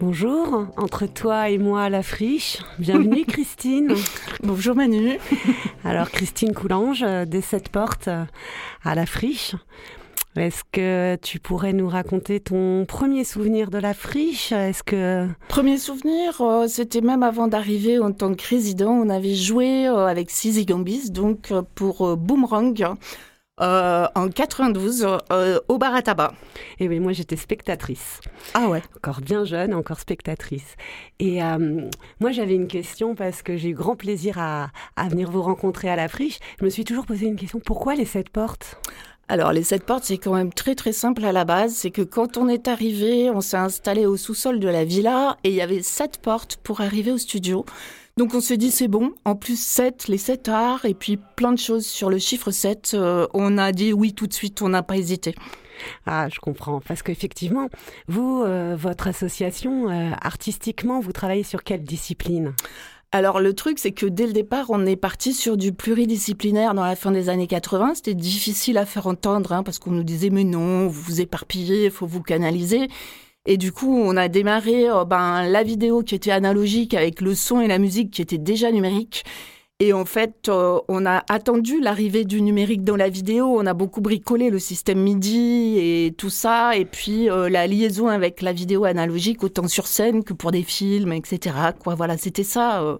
Bonjour, entre toi et moi la friche. Bienvenue Christine. Bonjour Manu. Alors Christine Coulange, euh, des sept portes euh, à la friche. Est-ce que tu pourrais nous raconter ton premier souvenir de la friche? Est-ce que Premier souvenir, euh, c'était même avant d'arriver en tant que résident, on avait joué avec Sizi Gambis, donc pour Boomerang, euh, en 92, euh, au bar à tabac. Eh bien moi j'étais spectatrice, Ah ouais. encore bien jeune, encore spectatrice. Et euh, moi j'avais une question parce que j'ai eu grand plaisir à, à venir vous rencontrer à la friche. Je me suis toujours posé une question, pourquoi les sept portes? Alors les sept portes, c'est quand même très très simple à la base. C'est que quand on est arrivé, on s'est installé au sous-sol de la villa et il y avait sept portes pour arriver au studio. Donc on s'est dit c'est bon. En plus sept, les sept arts et puis plein de choses sur le chiffre 7. euh, on a dit oui tout de suite, on n'a pas hésité. Ah, je comprends. Parce qu'effectivement, vous, euh, votre association, euh, artistiquement, vous travaillez sur quelle discipline? Alors le truc, c'est que dès le départ, on est parti sur du pluridisciplinaire dans la fin des années 80. C'était difficile à faire entendre hein, parce qu'on nous disait mais non, vous vous éparpillez, il faut vous canaliser. Et du coup, on a démarré euh, ben, la vidéo qui était analogique avec le son et la musique qui était déjà numérique. Et en fait, euh, on a attendu l'arrivée du numérique dans la vidéo. On a beaucoup bricolé le système MIDI et tout ça. Et puis euh, la liaison avec la vidéo analogique, autant sur scène que pour des films, etc. Quoi, voilà, c'était ça.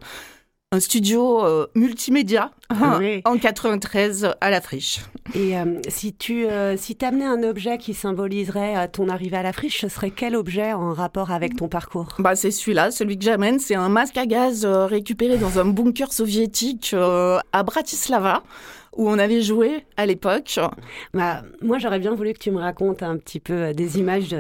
Un studio euh, multimédia Ah oui. en 93 à la friche. Et euh, si tu euh, si t'amenais un objet qui symboliserait ton arrivée à la friche, ce serait quel objet en rapport avec ton parcours? Bah, c'est celui-là, celui que j'amène. C'est un masque à gaz récupéré dans un bunker soviétique à Bratislava, où on avait joué à l'époque. bah, Moi, j'aurais bien voulu que tu me racontes un petit peu euh, des images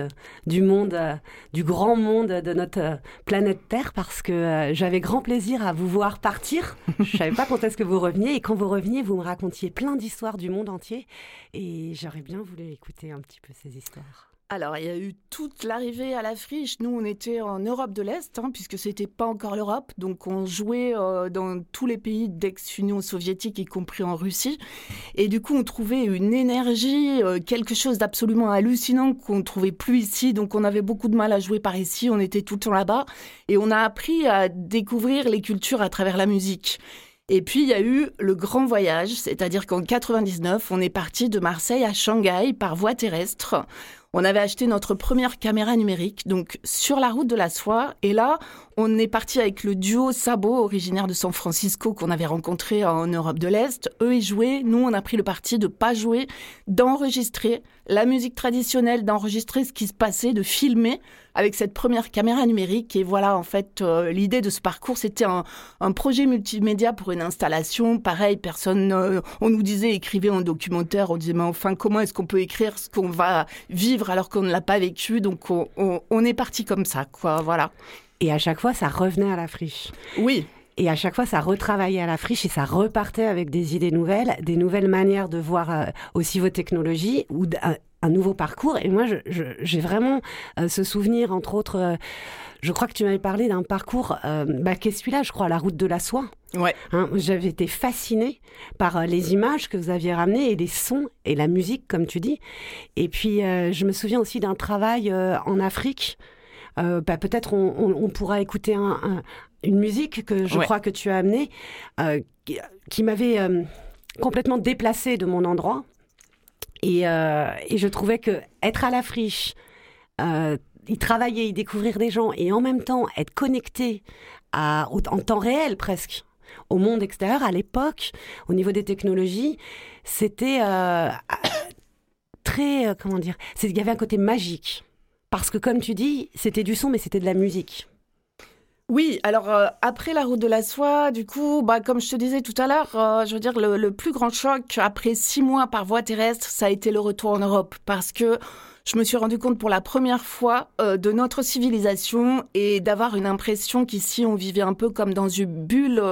du monde, euh, du grand monde de notre euh, planète Terre, parce que j'avais grand plaisir à vous voir partir. Je savais pas quand est-ce que vous reveniez, et quand vous reveniez, vous me racontiez plein d'histoires du monde entier, et j'aurais bien voulu écouter un petit peu ces histoires. Alors, il y a eu toute l'arrivée à la friche. Nous, on était en Europe de l'Est, hein, puisque c'était pas encore l'Europe. Donc, on jouait euh, dans tous les pays d'ex-Union soviétique, y compris en Russie. Et du coup, on trouvait une énergie, euh, quelque chose d'absolument hallucinant qu'on trouvait plus ici. Donc, on avait beaucoup de mal à jouer par ici. On était tout le temps là-bas. Et on a appris à découvrir les cultures à travers la musique. Et puis, il y a eu le grand voyage, c'est-à-dire qu'en 99, on est parti de Marseille à Shanghai par voie terrestre. On avait acheté notre première caméra numérique, donc sur la route de la soie. Et là, on est parti avec le duo Sabo, originaire de San Francisco, qu'on avait rencontré en Europe de l'Est. Eux, ils jouaient. Nous, on a pris le parti de pas jouer, d'enregistrer la musique traditionnelle, d'enregistrer ce qui se passait, de filmer avec cette première caméra numérique. Et voilà, en fait, euh, l'idée de ce parcours, c'était un, projet multimédia pour une installation. Pareil, personne, euh, on nous disait écrivez un documentaire. On disait mais enfin, comment est-ce qu'on peut écrire ce qu'on va vivre alors qu'on ne l'a pas vécu Donc, on, on- on est parti comme ça, quoi. Voilà. Et à chaque fois, ça revenait à la friche. Oui. Et à chaque fois, ça retravaillait à la friche et ça repartait avec des idées nouvelles, des nouvelles manières de voir euh, aussi vos technologies ou un, nouveau parcours. Et moi, j'ai vraiment euh, ce souvenir, entre autres, euh, je crois que tu m'avais parlé d'un parcours, euh, bah, qui est celui-là, je crois, la route de la soie. Ouais. Hein, J'avais été fascinée par euh, les images que vous aviez ramenées et les sons et la musique, comme tu dis. Et puis, euh, je me souviens aussi d'un travail euh, en Afrique. Euh, bah, Peut-être on, on- on pourra écouter un- un- une musique que je Ouais. crois que tu as amenée, qui, qui m'avait complètement déplacée de mon endroit. Et, et je trouvais que être à la friche, y travailler, y découvrir des gens et en même temps être connecté à, en temps réel presque au monde extérieur à l'époque, au niveau des technologies, c'était euh, très euh, comment dire, il y avait un côté magique parce que comme tu dis, c'était du son mais c'était de la musique. Oui, alors euh, après la route de la soie, du coup, bah, comme je te disais tout à l'heure, je veux dire, le, le, plus grand choc après six mois par voie terrestre, ça a été le retour en Europe. Parce que je me suis rendu compte pour la première fois euh, de notre civilisation et d'avoir une impression qu'ici, on vivait un peu comme dans une bulle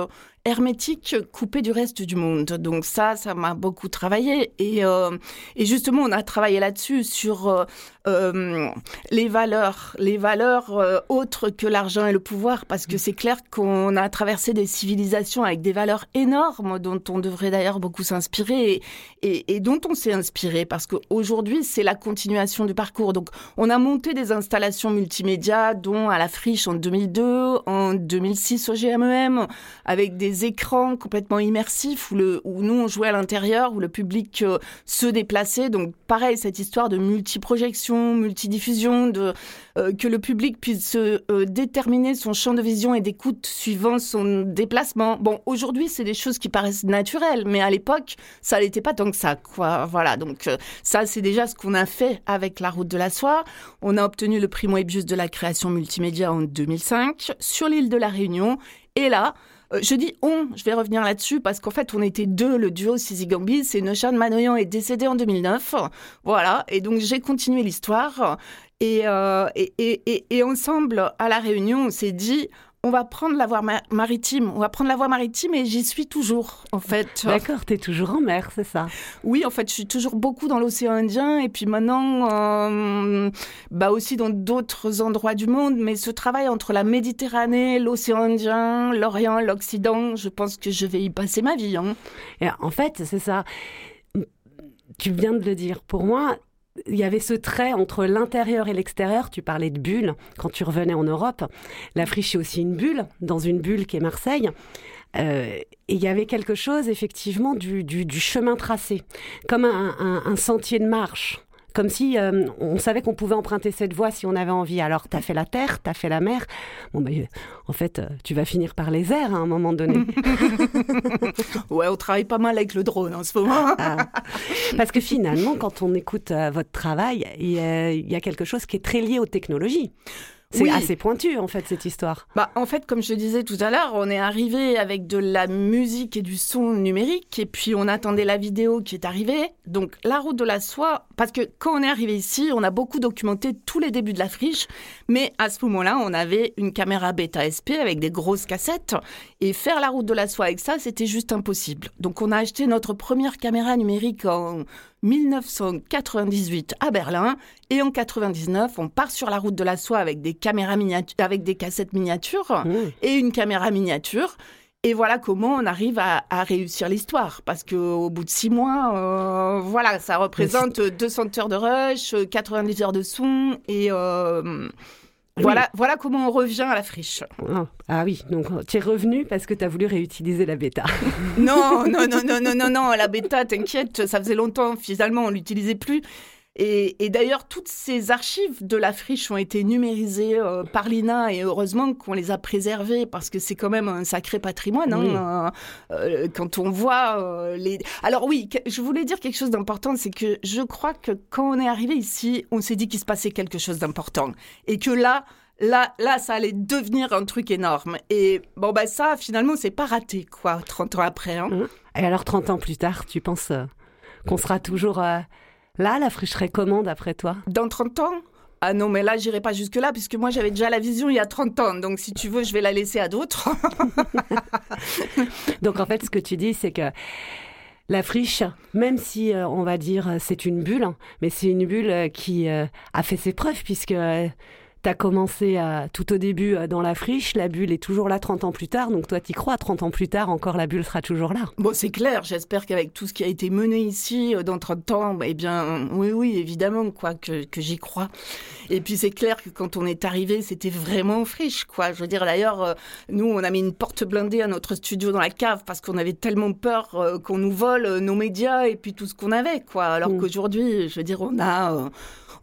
hermétique coupée du reste du monde. Donc ça, ça m'a beaucoup travaillé. Et, euh, justement, on a travaillé là-dessus, sur euh, euh, les valeurs, les valeurs autres que l'argent et le pouvoir, parce que c'est clair qu'on a traversé des civilisations avec des valeurs énormes dont on devrait d'ailleurs beaucoup s'inspirer et, dont on s'est inspiré, parce qu'aujourd'hui, c'est la continuation du parcours. Donc, on a monté des installations multimédia, dont à la Friche en 2002, en 2006 au GMEM, avec des écrans complètement immersifs où, nous, on jouait à l'intérieur, où le public euh, se déplaçait. Donc, pareil, cette histoire de multiprojection multidiffusion, euh, que le public puisse euh, déterminer son champ de vision et d'écoute suivant son déplacement. Bon, aujourd'hui, c'est des choses qui paraissent naturelles, mais à l'époque, ça n'était pas tant que ça. Voilà, donc ça, c'est déjà ce qu'on a fait avec la route de la soie. On a obtenu le prix Moebius de la création multimédia en 2005 sur l'île de la Réunion. Et là, euh, je dis on, je vais revenir là-dessus parce qu'en fait on était deux, le duo Sisi Gambis et Noshan Manoyan est décédé en 2009. Voilà, et donc j'ai continué l'histoire et, euh, et, et, et, ensemble à la réunion on s'est dit on va prendre la voie maritime. On va prendre la voie maritime et j'y suis toujours, en fait. D'accord, tu es toujours en mer, c'est ça? Oui, en fait, je suis toujours beaucoup dans l'océan Indien et puis maintenant, euh, bah aussi dans d'autres endroits du monde. Mais ce travail entre la Méditerranée, l'océan Indien, l'Orient, l'Occident, je pense que je vais y passer ma vie. Hein. Et en fait, c'est ça. Tu viens de le dire. Pour moi, il y avait ce trait entre l'intérieur et l'extérieur. Tu parlais de bulle quand tu revenais en Europe. La friche est aussi une bulle, dans une bulle qui est Marseille. Euh, et il y avait quelque chose effectivement du, chemin tracé, comme un, sentier de marche. Comme si euh, on savait qu'on pouvait emprunter cette voie si on avait envie. Alors, tu as fait la terre, tu as fait la mer. Bon, ben, en fait, tu vas finir par les airs à un moment donné. ouais, on travaille pas mal avec le drone en ce moment. ah. Parce que finalement, quand on écoute euh, votre travail, il y, a, il y a quelque chose qui est très lié aux technologies. C'est oui. assez pointu en fait cette histoire. Bah en fait comme je disais tout à l'heure, on est arrivé avec de la musique et du son numérique et puis on attendait la vidéo qui est arrivée. Donc la route de la soie parce que quand on est arrivé ici, on a beaucoup documenté tous les débuts de la friche, mais à ce moment-là, on avait une caméra bêta SP avec des grosses cassettes et faire la route de la soie avec ça, c'était juste impossible. Donc on a acheté notre première caméra numérique en 1998 à Berlin et en 99 on part sur la route de la soie avec des caméras miniatures avec des cassettes miniatures mmh. et une caméra miniature et voilà comment on arrive à, à réussir l'histoire. Parce qu'au bout de six mois, euh, voilà, ça représente 200 heures de rush, 90 heures de son et euh, voilà, oui. voilà comment on revient à la friche. Ah, ah oui, donc tu es revenu parce que tu as voulu réutiliser la bêta. non, non, non, non, non, non, non, la bêta, t'inquiète, ça faisait longtemps, finalement, on l'utilisait plus. Et, et d'ailleurs, toutes ces archives de la friche ont été numérisées euh, par l'INA et heureusement qu'on les a préservées parce que c'est quand même un sacré patrimoine. Hein, oui. euh, quand on voit euh, les. Alors oui, je voulais dire quelque chose d'important, c'est que je crois que quand on est arrivé ici, on s'est dit qu'il se passait quelque chose d'important et que là. Là, là, ça allait devenir un truc énorme. Et bon, bah ça, finalement, c'est pas raté, quoi, 30 ans après. Hein. Et alors, 30 ans plus tard, tu penses euh, qu'on sera toujours euh, Là, la fricherie comment, d'après toi? Dans 30 ans? Ah non, mais là, j'irai pas jusque-là, puisque moi, j'avais déjà la vision il y a 30 ans. Donc, si tu veux, je vais la laisser à d'autres. donc, en fait, ce que tu dis, c'est que la friche, même si euh, on va dire c'est une bulle, mais c'est une bulle qui euh, a fait ses preuves, puisque euh, tu as commencé à, tout au début dans la friche, la bulle est toujours là 30 ans plus tard, donc toi t'y crois, 30 ans plus tard encore la bulle sera toujours là. Bon c'est clair, j'espère qu'avec tout ce qui a été mené ici dans 30 ans, eh bien oui oui évidemment quoi que, que j'y crois. Et puis c'est clair que quand on est arrivé c'était vraiment friche quoi, je veux dire d'ailleurs nous on a mis une porte blindée à notre studio dans la cave parce qu'on avait tellement peur euh, qu'on nous vole nos médias et puis tout ce qu'on avait quoi, alors mmh. qu'aujourd'hui je veux dire on a... Euh,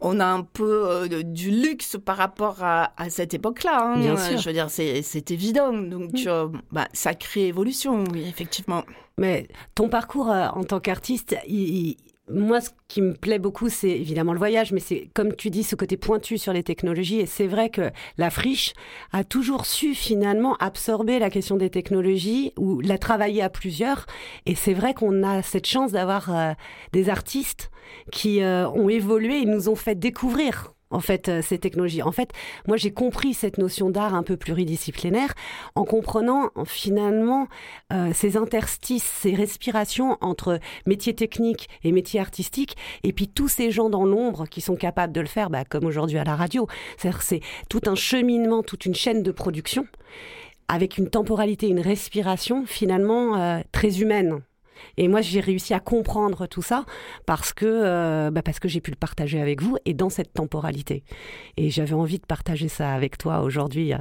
on a un peu euh, du luxe par rapport à, à cette époque-là. Hein. Bien sûr. Je veux dire, c'est évident. Donc, Mm. mmh. euh, bah, sacrée évolution, oui, effectivement. Mais ton parcours euh, en tant qu'artiste, il, moi, ce qui me plaît beaucoup, c'est évidemment le voyage, mais c'est, comme tu dis, ce côté pointu sur les technologies. Et c'est vrai que la friche a toujours su finalement absorber la question des technologies ou la travailler à plusieurs. Et c'est vrai qu'on a cette chance d'avoir euh, des artistes qui euh, ont évolué et nous ont fait découvrir en fait, euh, ces technologies. En fait, moi, j'ai compris cette notion d'art un peu pluridisciplinaire en comprenant finalement euh, ces interstices, ces respirations entre métiers techniques et métiers artistiques, et puis tous ces gens dans l'ombre qui sont capables de le faire, bah, comme aujourd'hui à la radio. C'est-à-dire, c'est tout un cheminement, toute une chaîne de production avec une temporalité, une respiration finalement euh, très humaine. Et moi, j'ai réussi à comprendre tout ça parce que, euh, bah parce que j'ai pu le partager avec vous et dans cette temporalité. Et j'avais envie de partager ça avec toi aujourd'hui à,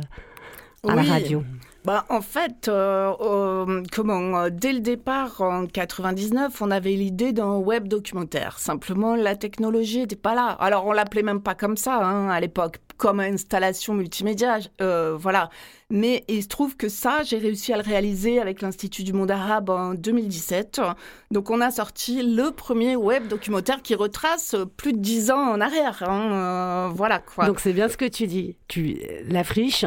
à la radio. Bah, en fait, euh, euh, comment, euh, dès le départ, en 99, on avait l'idée d'un web documentaire. Simplement, la technologie n'était pas là. Alors, on l'appelait même pas comme ça hein, à l'époque, comme installation multimédia. Euh, voilà. Mais il se trouve que ça, j'ai réussi à le réaliser avec l'Institut du monde arabe en 2017. Donc, on a sorti le premier web documentaire qui retrace plus de dix ans en arrière. Hein, euh, voilà quoi. Donc, c'est bien ce que tu dis. Tu, la friche,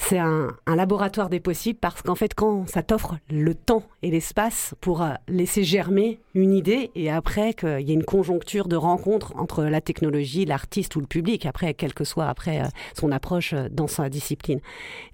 c'est un, un, laboratoire des possibles parce qu'en fait, quand ça t'offre le temps et l'espace pour euh, laisser germer une idée et après qu'il y ait une conjoncture de rencontre entre la technologie, l'artiste ou le public, après, quelle que soit après euh, son approche euh, dans sa discipline.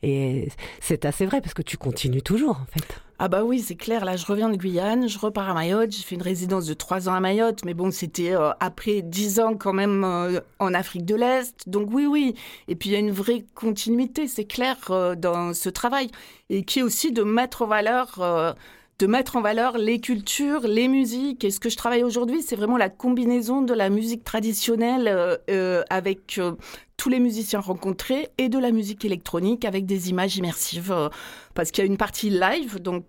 Et c'est assez vrai parce que tu continues toujours, en fait. Ah bah oui, c'est clair. Là, je reviens de Guyane, je repars à Mayotte. J'ai fait une résidence de trois ans à Mayotte, mais bon, c'était euh, après dix ans quand même euh, en Afrique de l'Est. Donc oui, oui. Et puis il y a une vraie continuité, c'est clair, euh, dans ce travail, et qui est aussi de mettre en valeur. de mettre en valeur les cultures, les musiques. Et ce que je travaille aujourd'hui, c'est vraiment la combinaison de la musique traditionnelle avec tous les musiciens rencontrés et de la musique électronique avec des images immersives parce qu'il y a une partie live, donc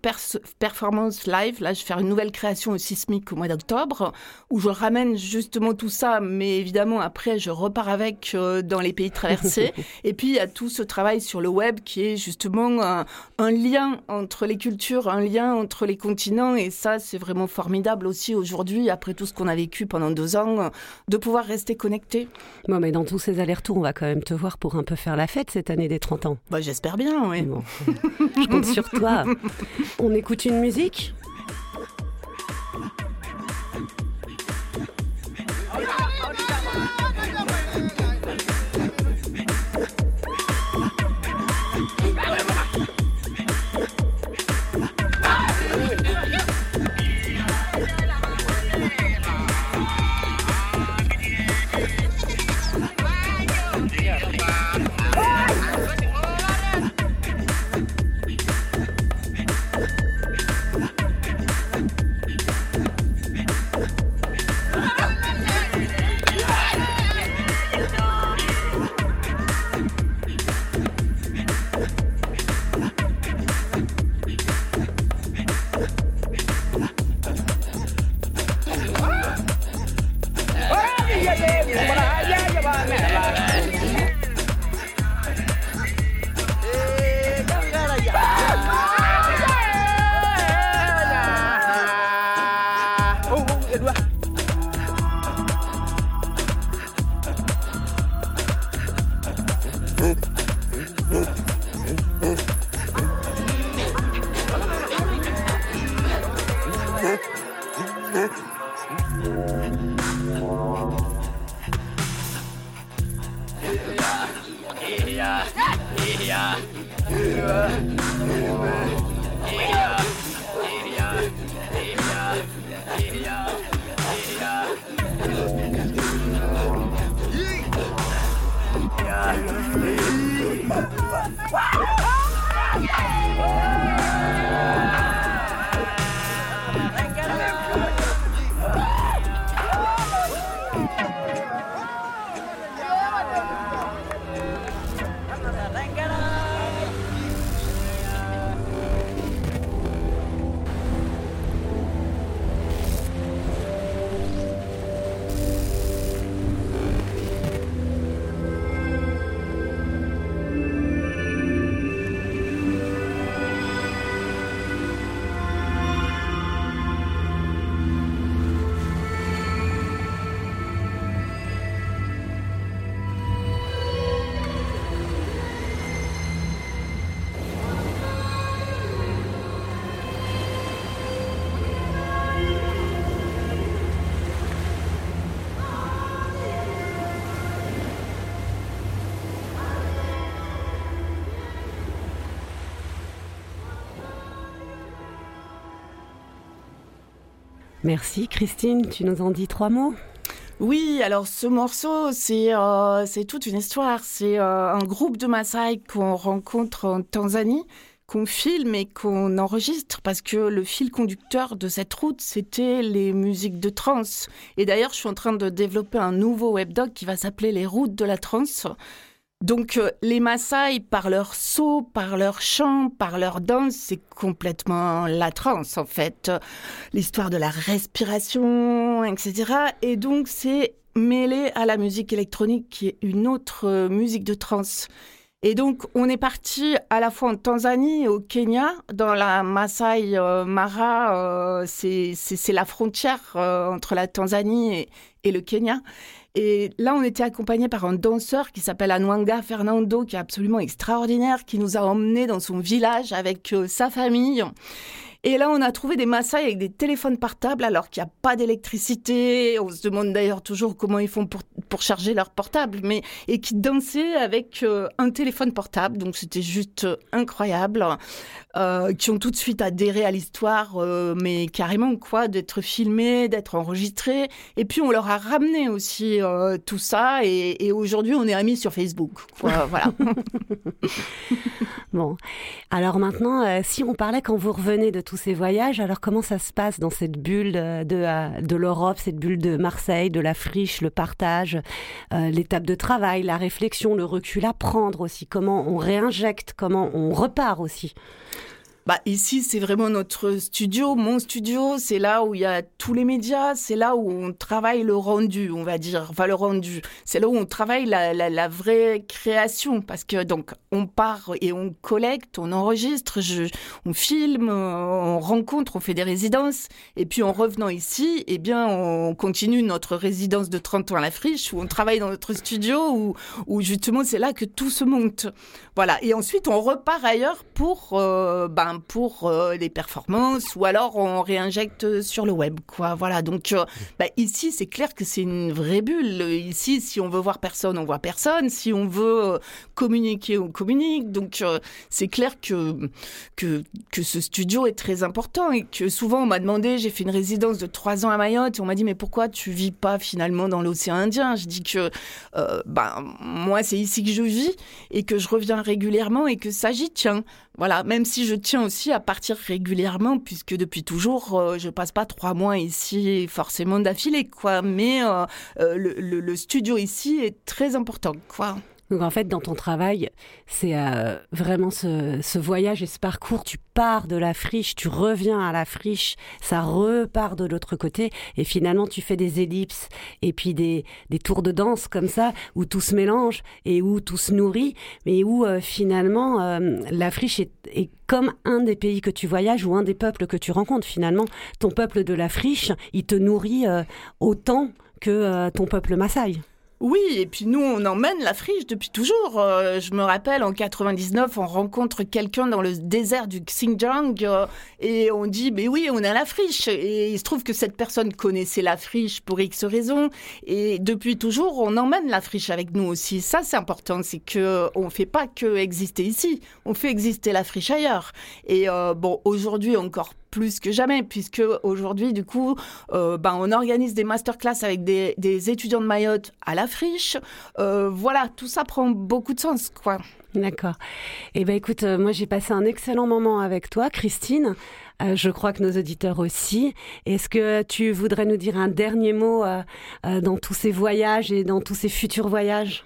performance live. Là, je vais faire une nouvelle création au Sismique au mois d'octobre, où je ramène justement tout ça, mais évidemment, après, je repars avec euh, dans les pays traversés. et puis, il y a tout ce travail sur le web qui est justement un, un lien entre les cultures, un lien entre les continents. Et ça, c'est vraiment formidable aussi aujourd'hui, après tout ce qu'on a vécu pendant deux ans, de pouvoir rester connecté. Bon, mais dans tous ces allers-retours, on va quand même te voir pour un peu faire la fête cette année des 30 ans. Bah, J'espère bien, oui. Bon. Je compte sur toi. On écoute une musique? Merci. Christine, tu nous en dis trois mots? Oui, alors ce morceau, c'est euh, toute une histoire. C'est euh, un groupe de Maasai qu'on rencontre en Tanzanie, qu'on filme et qu'on enregistre parce que le fil conducteur de cette route, c'était les musiques de trance. Et d'ailleurs, je suis en train de développer un nouveau webdoc qui va s'appeler Les routes de la trance. Donc euh, les Maasai, par leur saut, par leur chant, par leur danse, c'est complètement la trance en fait. L'histoire de la respiration, etc. Et donc c'est mêlé à la musique électronique qui est une autre euh, musique de trance. Et donc, on est parti à la fois en Tanzanie et au Kenya, dans la Masai euh, Mara, c'est la frontière entre la Tanzanie et le Kenya. Et là, on était accompagné par un danseur qui s'appelle Anwanga Fernando, qui est absolument extraordinaire, qui nous a emmenés dans son village avec euh, sa famille. Et là, on a trouvé des Maasai avec des téléphones portables alors qu'il n'y a pas d'électricité. On se demande d'ailleurs toujours comment ils font pour, pour charger leur portable, mais et qui dansaient avec euh, un téléphone portable. Donc c'était juste euh, incroyable. Euh, qui ont tout de suite adhéré à l'histoire, mais carrément quoi, d'être filmés, d'être enregistrés. Et puis on leur a ramené aussi tout ça. Et, et aujourd'hui, on est amis sur Facebook. voilà. bon, alors maintenant, si on parlait quand vous revenez de tous ces voyages. Alors comment ça se passe dans cette bulle de, de, l'Europe, cette bulle de Marseille, de la friche, le partage, euh, l'étape de travail, la réflexion, le recul à aussi, comment on réinjecte, comment on repart aussi? Bah, ici, c'est vraiment notre studio, mon studio. C'est là où il y a tous les médias. C'est là où on travaille le rendu, on va dire. Enfin, le rendu. C'est là où on travaille la, vraie création. Parce que, donc, on part et on collecte, on enregistre, on filme, on rencontre, on fait des résidences. Et puis, en revenant ici, eh bien, on continue notre résidence de 30 ans à la friche, où on travaille dans notre studio, où, où justement, c'est là que tout se monte. Voilà. Et ensuite, on repart ailleurs pour, euh, ben, pour euh, les performances ou alors on réinjecte sur le web quoi. Voilà. Donc euh, bah, ici c'est clair que c'est une vraie bulle. Ici si on veut voir personne on voit personne. Si on veut euh, communiquer on communique. Donc c'est clair que, que que ce studio est très important et que souvent on m'a demandé j'ai fait une résidence de trois ans à Mayotte et on m'a dit mais pourquoi tu vis pas finalement dans l'océan Indien? Je dis que bah moi c'est ici que je vis et que je reviens régulièrement et que ça j'y tiens. Voilà, même si je tiens aussi à partir régulièrement, puisque depuis toujours, euh, je passe pas trois mois ici forcément d'affilée, quoi. Mais euh, euh, le, le, studio ici est très important, quoi. Donc en fait, dans ton travail, c'est euh, vraiment ce, ce, voyage et ce parcours. Tu pars de la friche, tu reviens à la friche, ça repart de l'autre côté, et finalement tu fais des ellipses et puis des, des, tours de danse comme ça, où tout se mélange et où tout se nourrit, mais où euh, finalement euh, la friche est, est, comme un des pays que tu voyages ou un des peuples que tu rencontres. Finalement, ton peuple de la friche, il te nourrit autant que ton peuple Maasai. Oui, et puis nous, on emmène la friche depuis toujours. Euh, je me rappelle, en 99, on rencontre quelqu'un dans le désert du Xinjiang euh, et on dit, mais oui, on a la friche. Et il se trouve que cette personne connaissait la friche pour X raisons. Et depuis toujours, on emmène la friche avec nous aussi. Ça, c'est important, c'est que on fait pas que exister ici, on fait exister la friche ailleurs. Et euh, bon, aujourd'hui encore plus que jamais, puisque aujourd'hui, du coup, euh, ben, on organise des masterclass avec des, des, étudiants de Mayotte à la friche. Euh, voilà, tout ça prend beaucoup de sens, quoi. D'accord. Eh ben, écoute, euh, moi, j'ai passé un excellent moment avec toi, Christine. je crois que nos auditeurs aussi. Est-ce que tu voudrais nous dire un dernier mot dans tous ces voyages et dans tous ces futurs voyages?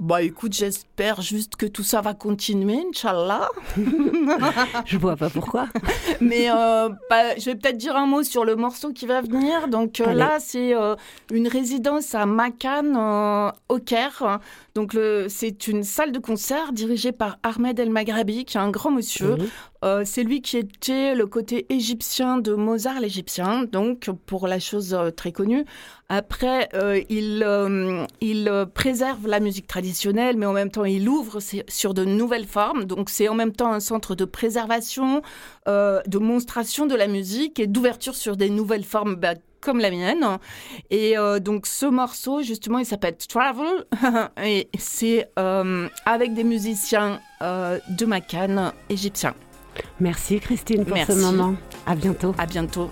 Bah écoute, j'espère juste que tout ça va continuer, Inch'Allah. je vois pas pourquoi. Mais euh, bah, je vais peut-être dire un mot sur le morceau qui va venir. Donc euh, là, c'est euh, une résidence à Makan, au Caire. Donc c'est une salle de concert dirigée par Ahmed El Maghrabi, qui est un grand monsieur. Mhm. c'est lui qui était le côté égyptien de Mozart l'Égyptien, donc pour la chose très connue. Après, euh, il, euh, il euh, préserve la musique traditionnelle, mais en même temps, il ouvre sur de nouvelles formes. Donc, c'est en même temps un centre de préservation, de monstration de la musique et d'ouverture sur des nouvelles formes. Bah, comme la mienne. Et donc ce morceau, justement, il s'appelle Travel et c'est avec des musiciens de Macan égyptiens. Merci Christine pour ce moment. À bientôt. À bientôt.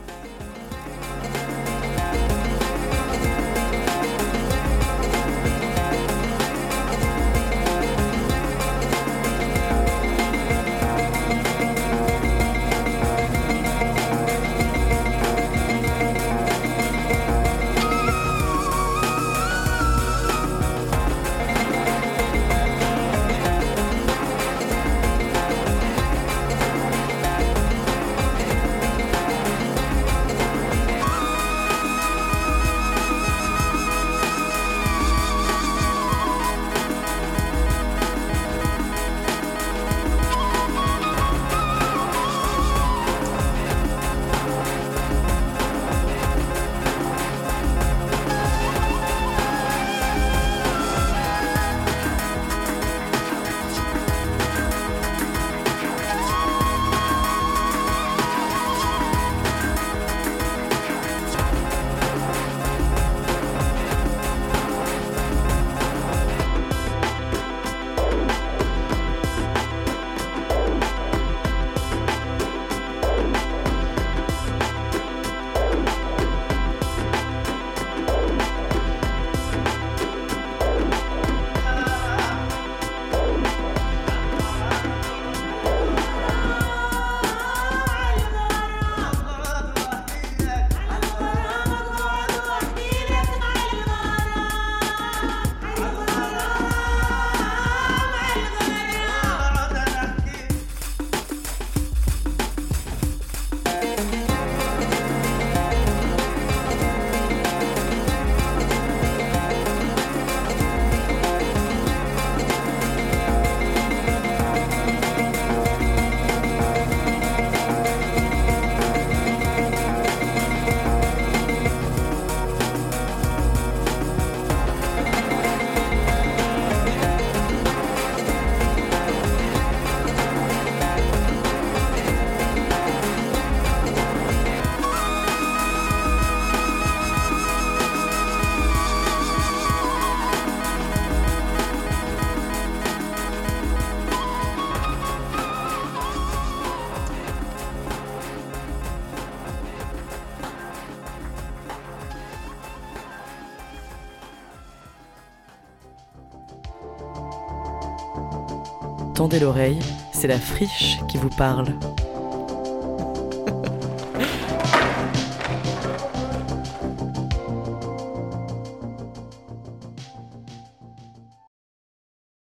Tendez l'oreille, c'est la friche qui vous parle.